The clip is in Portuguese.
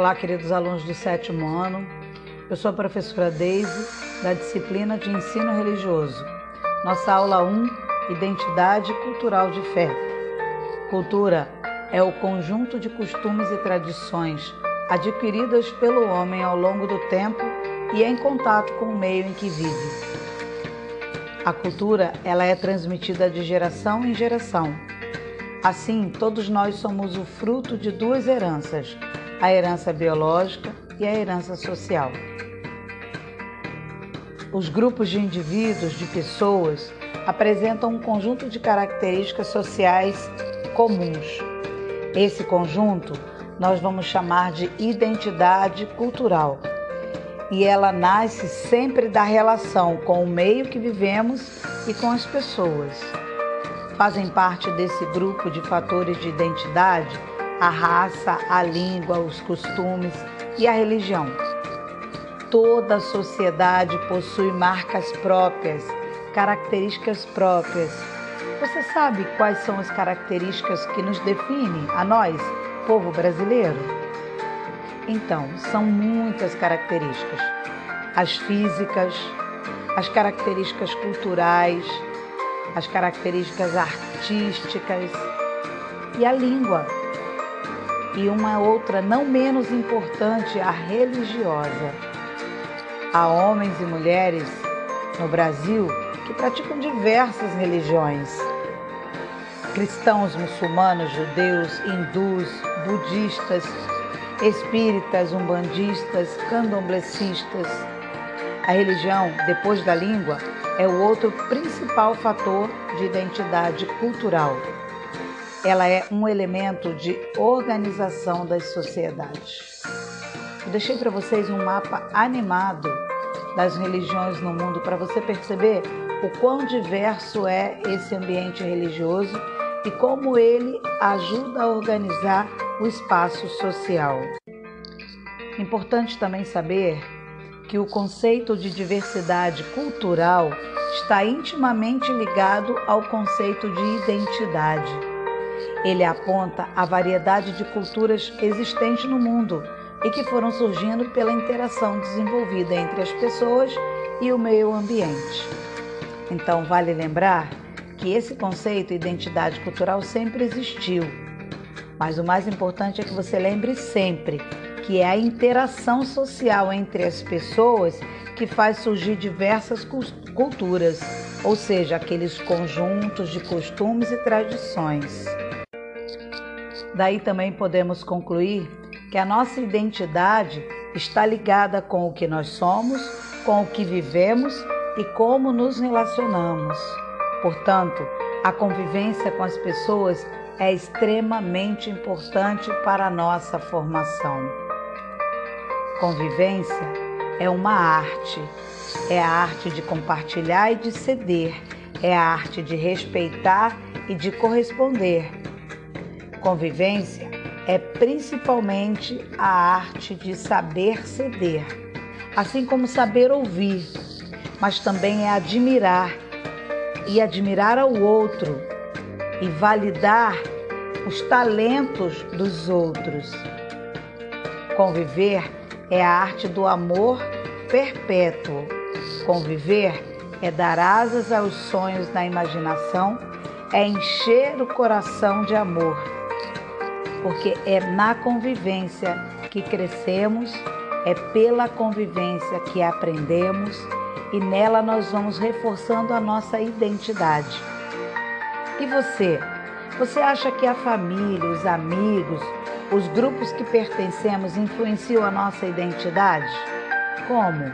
Olá, queridos alunos do sétimo ano. Eu sou a professora Deise, da disciplina de Ensino Religioso. Nossa aula 1, Identidade Cultural de Fé. Cultura é o conjunto de costumes e tradições adquiridas pelo homem ao longo do tempo e em contato com o meio em que vive. A cultura, ela é transmitida de geração em geração. Assim, todos nós somos o fruto de duas heranças, a herança biológica e a herança social. Os grupos de indivíduos, de pessoas, apresentam um conjunto de características sociais comuns. Esse conjunto nós vamos chamar de identidade cultural. E ela nasce sempre da relação com o meio que vivemos e com as pessoas. Fazem parte desse grupo de fatores de identidade a raça, a língua, os costumes e a religião. Toda a sociedade possui marcas próprias, características próprias. Você sabe quais são as características que nos definem, a nós, povo brasileiro? Então, são muitas características. As físicas, as características culturais, as características artísticas e a língua e uma outra não menos importante, a religiosa. Há homens e mulheres no Brasil que praticam diversas religiões. Cristãos, muçulmanos, judeus, hindus, budistas, espíritas, umbandistas, candomblecistas. A religião, depois da língua, é o outro principal fator de identidade cultural ela é um elemento de organização das sociedades. Eu deixei para vocês um mapa animado das religiões no mundo para você perceber o quão diverso é esse ambiente religioso e como ele ajuda a organizar o espaço social. Importante também saber que o conceito de diversidade cultural está intimamente ligado ao conceito de identidade. Ele aponta a variedade de culturas existentes no mundo e que foram surgindo pela interação desenvolvida entre as pessoas e o meio ambiente. Então, vale lembrar que esse conceito identidade cultural sempre existiu. Mas o mais importante é que você lembre sempre que é a interação social entre as pessoas que faz surgir diversas culturas, ou seja, aqueles conjuntos de costumes e tradições. Daí também podemos concluir que a nossa identidade está ligada com o que nós somos, com o que vivemos e como nos relacionamos. Portanto, a convivência com as pessoas é extremamente importante para a nossa formação. Convivência é uma arte, é a arte de compartilhar e de ceder, é a arte de respeitar e de corresponder Convivência é principalmente a arte de saber ceder, assim como saber ouvir, mas também é admirar e admirar ao outro e validar os talentos dos outros. Conviver é a arte do amor perpétuo. Conviver é dar asas aos sonhos na imaginação, é encher o coração de amor porque é na convivência que crescemos, é pela convivência que aprendemos e nela nós vamos reforçando a nossa identidade. E você? Você acha que a família, os amigos, os grupos que pertencemos influenciam a nossa identidade? Como?